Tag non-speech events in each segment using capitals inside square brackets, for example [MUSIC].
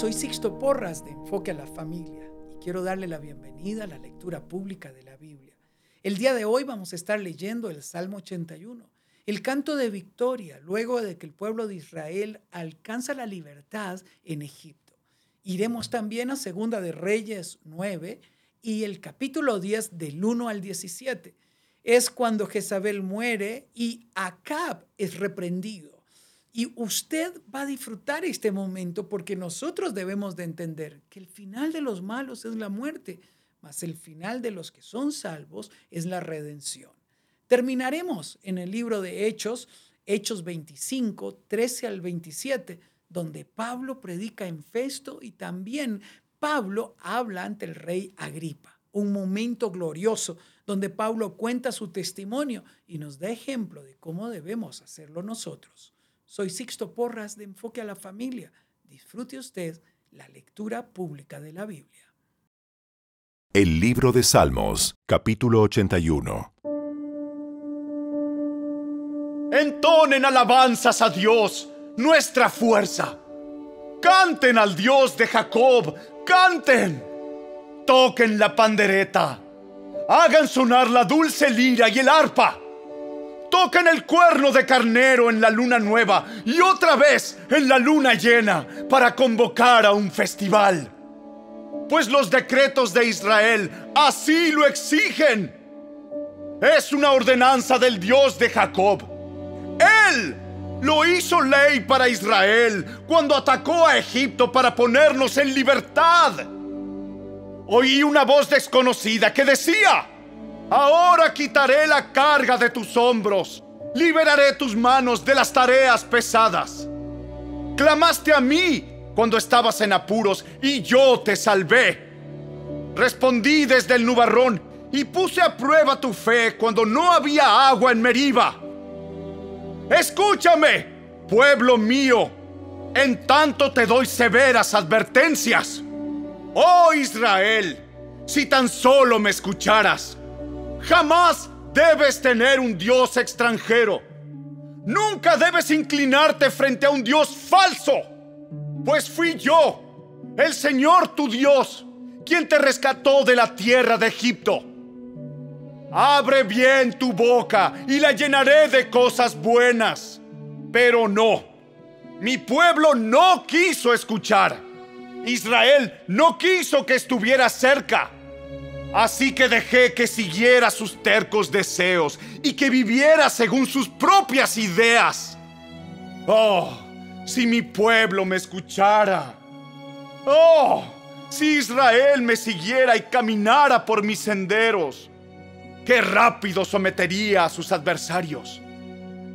soy Sixto Porras de Enfoque a la Familia y quiero darle la bienvenida a la lectura pública de la Biblia. El día de hoy vamos a estar leyendo el Salmo 81, el canto de victoria luego de que el pueblo de Israel alcanza la libertad en Egipto. Iremos también a Segunda de Reyes 9 y el capítulo 10 del 1 al 17. Es cuando Jezabel muere y Acab es reprendido. Y usted va a disfrutar este momento porque nosotros debemos de entender que el final de los malos es la muerte, mas el final de los que son salvos es la redención. Terminaremos en el libro de Hechos, Hechos 25, 13 al 27, donde Pablo predica en Festo y también Pablo habla ante el rey Agripa. Un momento glorioso donde Pablo cuenta su testimonio y nos da ejemplo de cómo debemos hacerlo nosotros. Soy Sixto Porras de Enfoque a la Familia. Disfrute usted la lectura pública de la Biblia. El libro de Salmos, capítulo 81. Entonen alabanzas a Dios, nuestra fuerza. Canten al Dios de Jacob, canten. Toquen la pandereta. Hagan sonar la dulce lira y el arpa tocan el cuerno de carnero en la luna nueva y otra vez en la luna llena para convocar a un festival. Pues los decretos de Israel así lo exigen. Es una ordenanza del Dios de Jacob. Él lo hizo ley para Israel cuando atacó a Egipto para ponernos en libertad. Oí una voz desconocida que decía, Ahora quitaré la carga de tus hombros. Liberaré tus manos de las tareas pesadas. Clamaste a mí cuando estabas en apuros y yo te salvé. Respondí desde el nubarrón y puse a prueba tu fe cuando no había agua en Meriba. Escúchame, pueblo mío, en tanto te doy severas advertencias. Oh Israel, si tan solo me escucharas Jamás debes tener un Dios extranjero. Nunca debes inclinarte frente a un Dios falso. Pues fui yo, el Señor tu Dios, quien te rescató de la tierra de Egipto. Abre bien tu boca y la llenaré de cosas buenas. Pero no, mi pueblo no quiso escuchar. Israel no quiso que estuviera cerca. Así que dejé que siguiera sus tercos deseos y que viviera según sus propias ideas. Oh, si mi pueblo me escuchara. Oh, si Israel me siguiera y caminara por mis senderos. Qué rápido sometería a sus adversarios.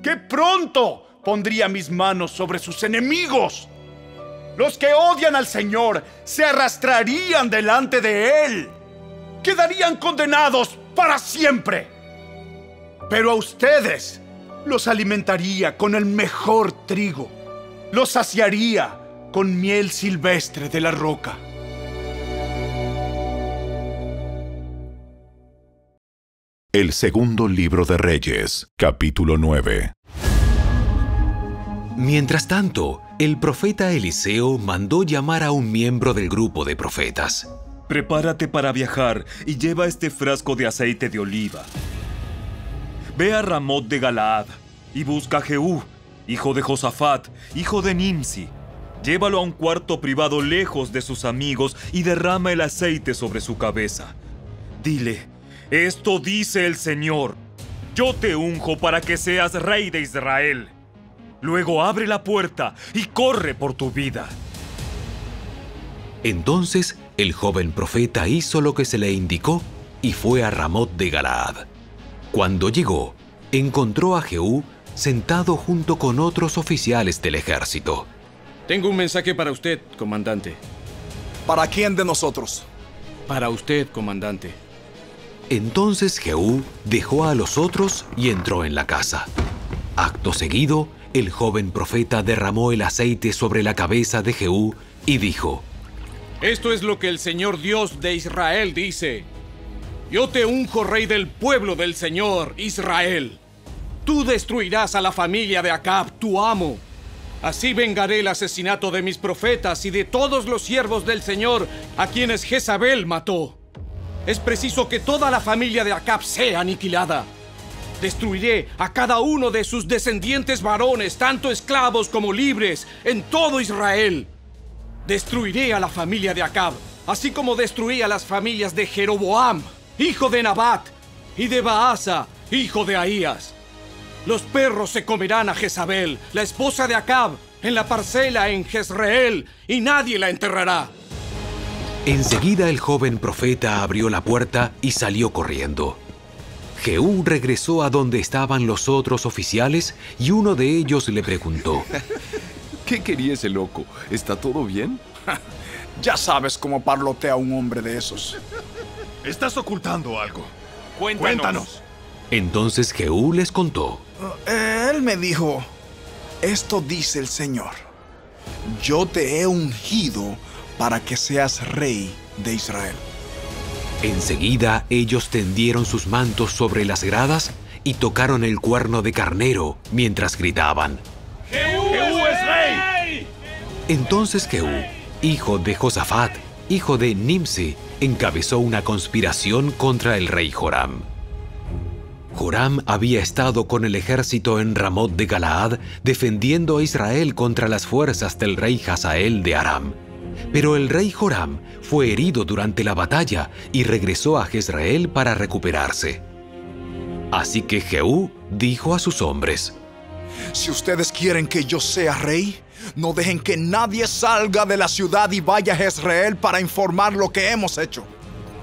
Qué pronto pondría mis manos sobre sus enemigos. Los que odian al Señor se arrastrarían delante de Él quedarían condenados para siempre. Pero a ustedes los alimentaría con el mejor trigo, los saciaría con miel silvestre de la roca. El segundo libro de Reyes, capítulo 9. Mientras tanto, el profeta Eliseo mandó llamar a un miembro del grupo de profetas. Prepárate para viajar y lleva este frasco de aceite de oliva. Ve a Ramot de Galaad y busca a Jehú, hijo de Josafat, hijo de Nimsi. Llévalo a un cuarto privado lejos de sus amigos y derrama el aceite sobre su cabeza. Dile, esto dice el Señor, yo te unjo para que seas rey de Israel. Luego abre la puerta y corre por tu vida. Entonces el joven profeta hizo lo que se le indicó y fue a Ramot de Galaad. Cuando llegó, encontró a Jehú sentado junto con otros oficiales del ejército. Tengo un mensaje para usted, comandante. ¿Para quién de nosotros? Para usted, comandante. Entonces Jehú dejó a los otros y entró en la casa. Acto seguido, el joven profeta derramó el aceite sobre la cabeza de Jehú y dijo, esto es lo que el Señor Dios de Israel dice. Yo te unjo rey del pueblo del Señor, Israel. Tú destruirás a la familia de Acab, tu amo. Así vengaré el asesinato de mis profetas y de todos los siervos del Señor a quienes Jezabel mató. Es preciso que toda la familia de Acab sea aniquilada. Destruiré a cada uno de sus descendientes varones, tanto esclavos como libres, en todo Israel. Destruiré a la familia de Acab, así como destruí a las familias de Jeroboam, hijo de Nabat, y de Baasa, hijo de Ahías. Los perros se comerán a Jezabel, la esposa de Acab, en la parcela en Jezreel, y nadie la enterrará. Enseguida el joven profeta abrió la puerta y salió corriendo. Jehú regresó a donde estaban los otros oficiales y uno de ellos le preguntó, ¿Qué quería ese loco? ¿Está todo bien? [LAUGHS] Ya sabes cómo parlotea un hombre de esos. Estás ocultando algo. Cuéntanos. Entonces Jehú les contó. Eh, Él me dijo, esto dice el Señor, yo te he ungido para que seas rey de Israel. Enseguida ellos tendieron sus mantos sobre las gradas y tocaron el cuerno de carnero mientras gritaban. Entonces Jehú, hijo de Josafat, hijo de Nimsi, encabezó una conspiración contra el rey Joram. Joram había estado con el ejército en Ramot de Galaad defendiendo a Israel contra las fuerzas del rey Hazael de Aram. Pero el rey Joram fue herido durante la batalla y regresó a Jezreel para recuperarse. Así que Jehú dijo a sus hombres, Si ustedes quieren que yo sea rey, no dejen que nadie salga de la ciudad y vaya a Jezreel para informar lo que hemos hecho.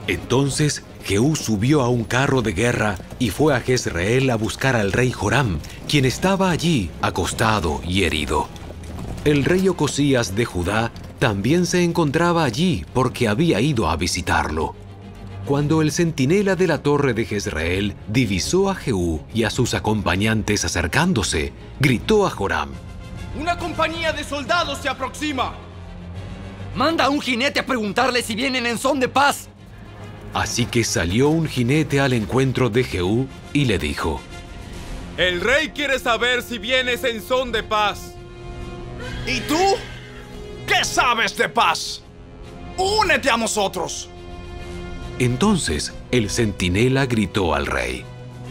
Entonces Jehú subió a un carro de guerra y fue a Jezreel a buscar al rey Joram, quien estaba allí acostado y herido. El rey Ocosías de Judá también se encontraba allí porque había ido a visitarlo. Cuando el centinela de la torre de Jezreel divisó a Jehú y a sus acompañantes acercándose, gritó a Joram, Una compañía de soldados se aproxima. Manda a un jinete a preguntarle si vienen en son de paz. Así que salió un jinete al encuentro de Jehú y le dijo, El rey quiere saber si vienes en son de paz. ¿Y tú? ¿Qué sabes de paz? Únete a nosotros. Entonces el centinela gritó al rey,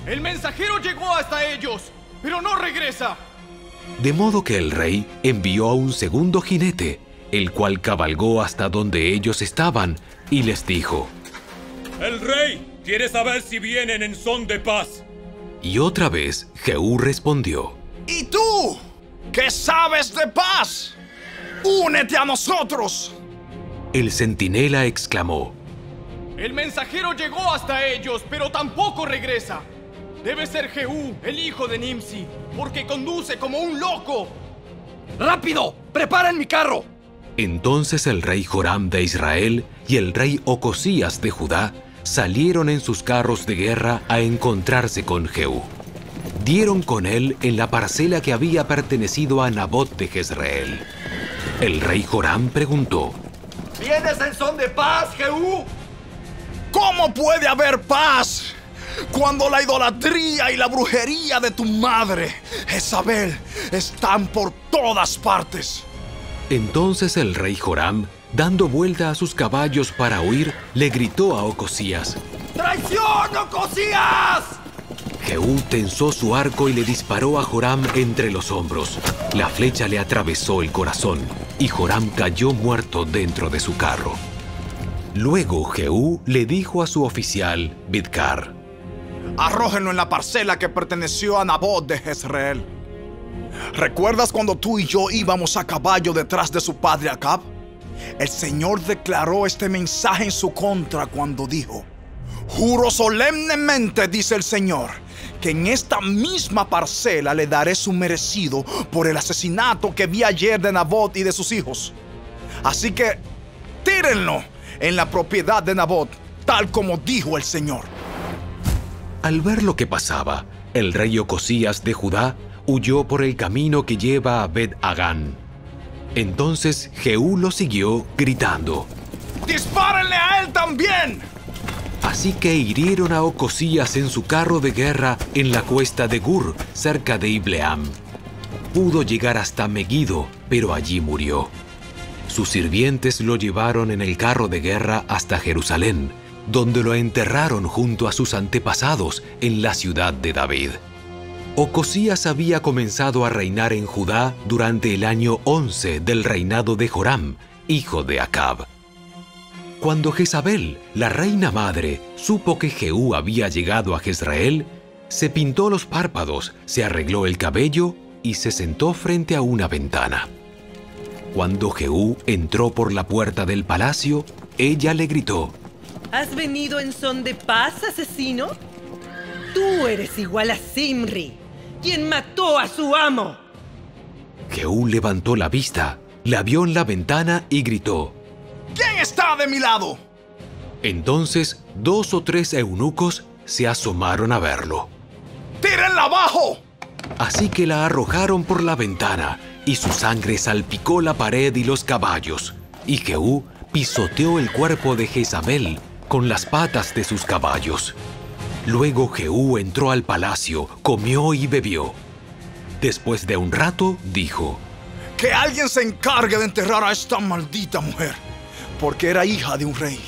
El mensajero llegó hasta ellos, pero no regresa. de modo que el rey envió a un segundo jinete, el cual cabalgó hasta donde ellos estaban y les dijo, El rey quiere saber si vienen en son de paz. y otra vez Jehú respondió, ¿Y tú? ¿Qué sabes de paz? Únete a nosotros. el centinela exclamó, El mensajero llegó hasta ellos, pero tampoco regresa. Debe ser Jehú, el hijo de Nimsi, porque conduce como un loco. ¡Rápido! ¡Preparen mi carro! Entonces el rey Joram de Israel y el rey Ocosías de Judá salieron en sus carros de guerra a encontrarse con Jehú. Dieron con él en la parcela que había pertenecido a Nabot de Jezreel. El rey Joram preguntó, ¿Vienes en son de paz, Jehú? ¿Cómo puede haber paz cuando la idolatría y la brujería de tu madre, Jezabel, están por todas partes? Entonces el rey Joram, dando vuelta a sus caballos para huir, le gritó a Ocosías. ¡Traición, Ocosías! Jehú tensó su arco y le disparó a Joram entre los hombros. La flecha le atravesó el corazón y Joram cayó muerto dentro de su carro. Luego Jehú le dijo a su oficial, Bidkar, Arrójenlo en la parcela que perteneció a Nabot de Jezreel. ¿Recuerdas cuando tú y yo íbamos a caballo detrás de su padre Acab? El Señor declaró este mensaje en su contra cuando dijo, Juro solemnemente, dice el Señor, que en esta misma parcela le daré su merecido por el asesinato que vi ayer de Nabot y de sus hijos. Así que tírenlo en la propiedad de Nabot, tal como dijo el Señor. Al ver lo que pasaba, el rey Ocosías de Judá huyó por el camino que lleva a Bet Agán. Entonces Jehú lo siguió gritando. ¡Dispárenle a él también! Así que hirieron a Ocosías en su carro de guerra en la cuesta de Gur, cerca de Ibleam. pudo llegar hasta Megiddo, pero allí murió. Sus sirvientes lo llevaron en el carro de guerra hasta Jerusalén, donde lo enterraron junto a sus antepasados en la ciudad de David. Ocosías había comenzado a reinar en Judá durante el año 11 del reinado de Joram, hijo de Acab. Cuando Jezabel, la reina madre, supo que Jehú había llegado a Jezreel, se pintó los párpados, se arregló el cabello y se sentó frente a una ventana. Cuando Jehú entró por la puerta del palacio, ella le gritó, ¿Has venido en son de paz, asesino? Tú eres igual a Simri, quien mató a su amo. Jehú levantó la vista, la vio en la ventana y gritó, ¿Quién está de mi lado? Entonces dos o tres eunucos se asomaron a verlo. ¡Tírenla abajo! Así que la arrojaron por la ventana y su sangre salpicó la pared y los caballos. Y Jehú pisoteó el cuerpo de Jezabel con las patas de sus caballos. Luego Jehú entró al palacio, comió y bebió. Después de un rato, dijo, Que alguien se encargue de enterrar a esta maldita mujer, porque era hija de un rey.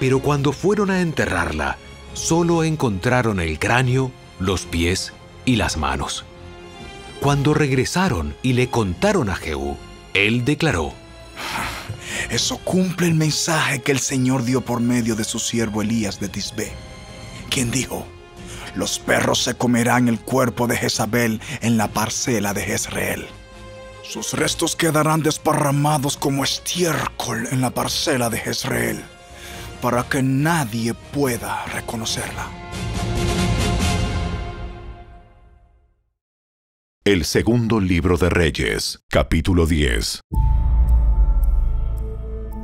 Pero cuando fueron a enterrarla, solo encontraron el cráneo, los pies y las manos. Cuando regresaron y le contaron a Jehú, él declaró, Eso cumple el mensaje que el Señor dio por medio de su siervo Elías de Tisbé, quien dijo, los perros se comerán el cuerpo de Jezabel en la parcela de Jezreel. Sus restos quedarán desparramados como estiércol en la parcela de Jezreel, para que nadie pueda reconocerla. El segundo libro de Reyes, capítulo 10.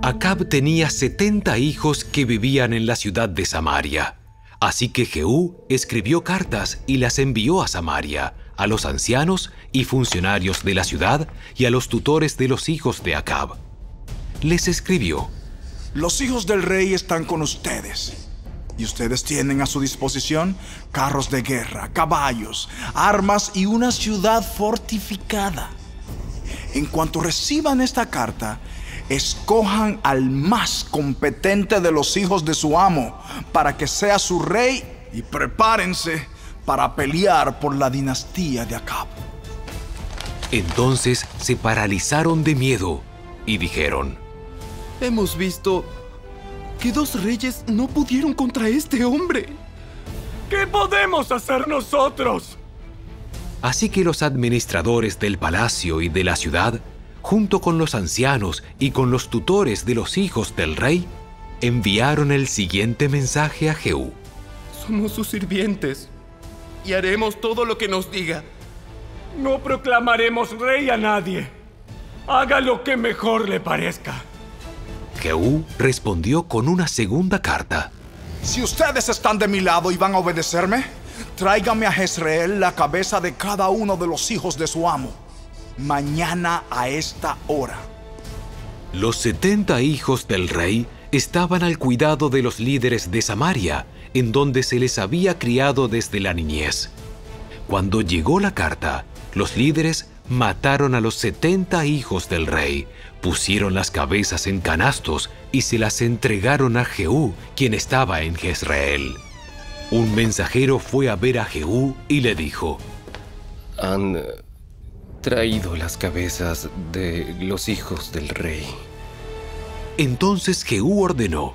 Acab tenía 70 hijos que vivían en la ciudad de Samaria. Así que Jehú escribió cartas y las envió a Samaria, a los ancianos y funcionarios de la ciudad y a los tutores de los hijos de Acab. Les escribió, Los hijos del rey están con ustedes. Y ustedes tienen a su disposición carros de guerra, caballos, armas y una ciudad fortificada. En cuanto reciban esta carta, escojan al más competente de los hijos de su amo para que sea su rey y prepárense para pelear por la dinastía de Acab. Entonces se paralizaron de miedo y dijeron, Hemos visto que dos reyes no pudieron contra este hombre. ¿Qué podemos hacer nosotros? Así que los administradores del palacio y de la ciudad, junto con los ancianos y con los tutores de los hijos del rey, enviaron el siguiente mensaje a Jehú. Somos sus sirvientes y haremos todo lo que nos diga. No proclamaremos rey a nadie. Haga lo que mejor le parezca. Jehú respondió con una segunda carta. Si ustedes están de mi lado y van a obedecerme, tráigame a Jezreel la cabeza de cada uno de los hijos de su amo. Mañana a esta hora. Los setenta hijos del rey estaban al cuidado de los líderes de Samaria, en donde se les había criado desde la niñez. Cuando llegó la carta, los líderes mataron a los setenta hijos del rey, pusieron las cabezas en canastos y se las entregaron a Jehú, quien estaba en Jezreel. Un mensajero fue a ver a Jehú y le dijo, Han eh, traído las cabezas de los hijos del rey. Entonces Jehú ordenó,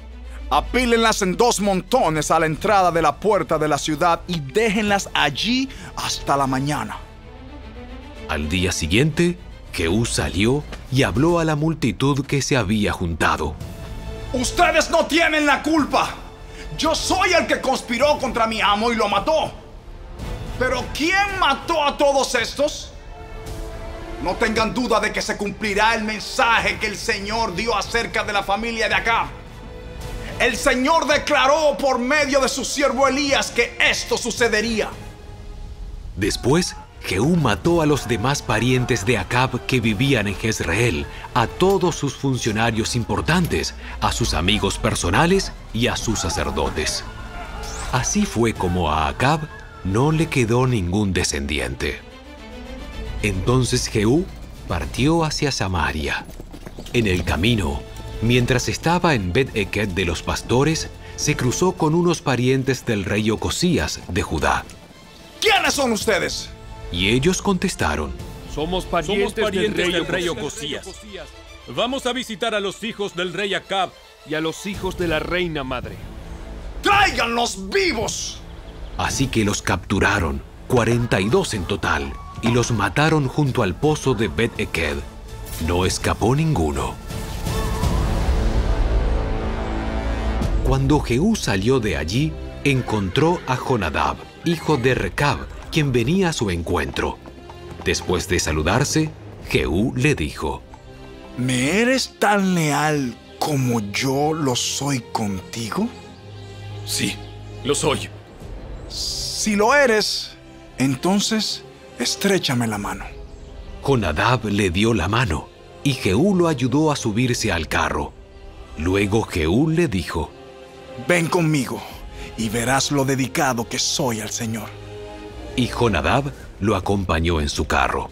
Apílenlas en dos montones a la entrada de la puerta de la ciudad y déjenlas allí hasta la mañana. Al día siguiente, Jehú salió y habló a la multitud que se había juntado. Ustedes no tienen la culpa. Yo soy el que conspiró contra mi amo y lo mató. Pero ¿quién mató a todos estos? No tengan duda de que se cumplirá el mensaje que el Señor dio acerca de la familia de Acab. El Señor declaró por medio de su siervo Elías que esto sucedería. Después, Jehú mató a los demás parientes de Acab que vivían en Jezreel, a todos sus funcionarios importantes, a sus amigos personales y a sus sacerdotes. Así fue como a Acab no le quedó ningún descendiente. Entonces Jehú partió hacia Samaria. En el camino, mientras estaba en Bet-Eket de los pastores, se cruzó con unos parientes del rey Ocosías de Judá. ¿Quiénes son ustedes? Y ellos contestaron, Somos parientes, del, rey, Ocosías. Vamos a visitar a los hijos del rey Acab y a los hijos de la reina madre. ¡Tráiganlos vivos! Así que los capturaron, 42 en total, y los mataron junto al pozo de Bet-Eked. No escapó ninguno. Cuando Jehú salió de allí, encontró a Jonadab, hijo de Recab, quien venía a su encuentro. Después de saludarse, Jehú le dijo, ¿Me eres tan leal como yo lo soy contigo? Sí, lo soy. Si lo eres, entonces estrechame la mano. Jonadab le dio la mano y Jehú lo ayudó a subirse al carro. Luego Jehú le dijo, Ven conmigo y verás lo dedicado que soy al Señor. Y Jonadab lo acompañó en su carro.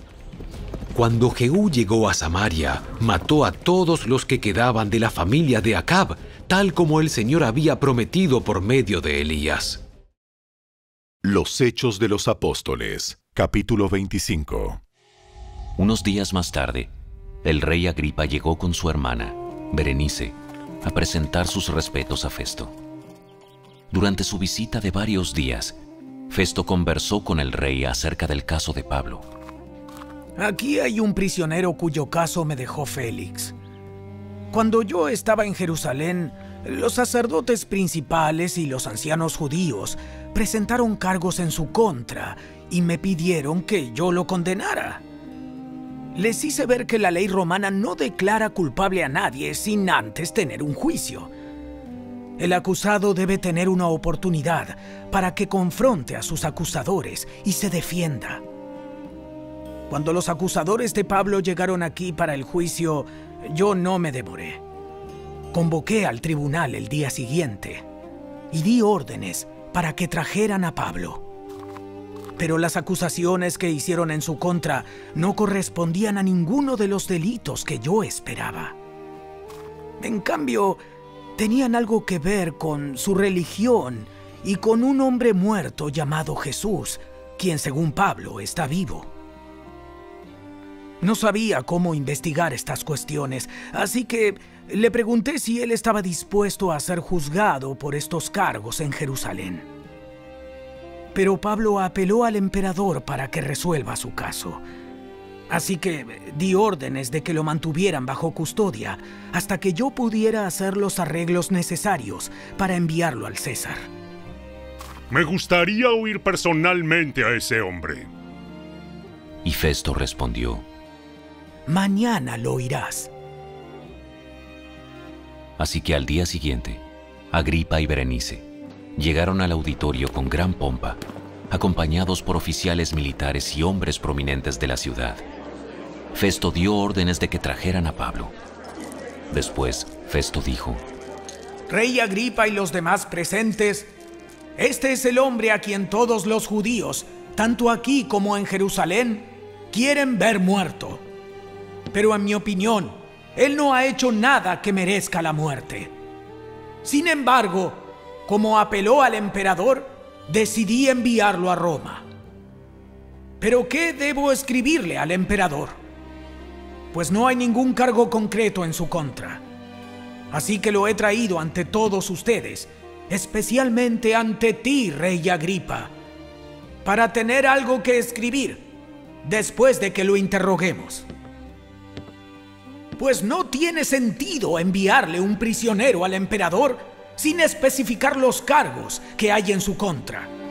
Cuando Jehú llegó a Samaria, mató a todos los que quedaban de la familia de Acab, tal como el Señor había prometido por medio de Elías. Los Hechos de los Apóstoles, capítulo 25. Unos días más tarde, el rey Agripa llegó con su hermana, Berenice, a presentar sus respetos a Festo. Durante su visita de varios días, Festo conversó con el rey acerca del caso de Pablo. Aquí hay un prisionero cuyo caso me dejó Félix. Cuando yo estaba en Jerusalén, los sacerdotes principales y los ancianos judíos presentaron cargos en su contra y me pidieron que yo lo condenara. Les hice ver que la ley romana no declara culpable a nadie sin antes tener un juicio. El acusado debe tener una oportunidad para que confronte a sus acusadores y se defienda. Cuando los acusadores de Pablo llegaron aquí para el juicio, yo no me demoré. Convoqué al tribunal el día siguiente y di órdenes para que trajeran a Pablo. Pero las acusaciones que hicieron en su contra no correspondían a ninguno de los delitos que yo esperaba. En cambio, tenían algo que ver con su religión y con un hombre muerto llamado Jesús, quien según Pablo está vivo. No sabía cómo investigar estas cuestiones, así que le pregunté si él estaba dispuesto a ser juzgado por estos cargos en Jerusalén. Pero Pablo apeló al emperador para que resuelva su caso. Así que di órdenes de que lo mantuvieran bajo custodia hasta que yo pudiera hacer los arreglos necesarios para enviarlo al César. Me gustaría oír personalmente a ese hombre. Y Festo respondió, Mañana lo oirás. Así que al día siguiente, Agripa y Berenice llegaron al auditorio con gran pompa, acompañados por oficiales militares y hombres prominentes de la ciudad. Festo dio órdenes de que trajeran a Pablo. Después, Festo dijo, Rey Agripa y los demás presentes, este es el hombre a quien todos los judíos, tanto aquí como en Jerusalén, quieren ver muerto. Pero en mi opinión, él no ha hecho nada que merezca la muerte. Sin embargo, como apeló al emperador, decidí enviarlo a Roma. ¿Pero qué debo escribirle al emperador? Pues no hay ningún cargo concreto en su contra. Así que lo he traído ante todos ustedes, especialmente ante ti, rey Agripa, para tener algo que escribir después de que lo interroguemos. Pues no tiene sentido enviarle un prisionero al emperador sin especificar los cargos que hay en su contra.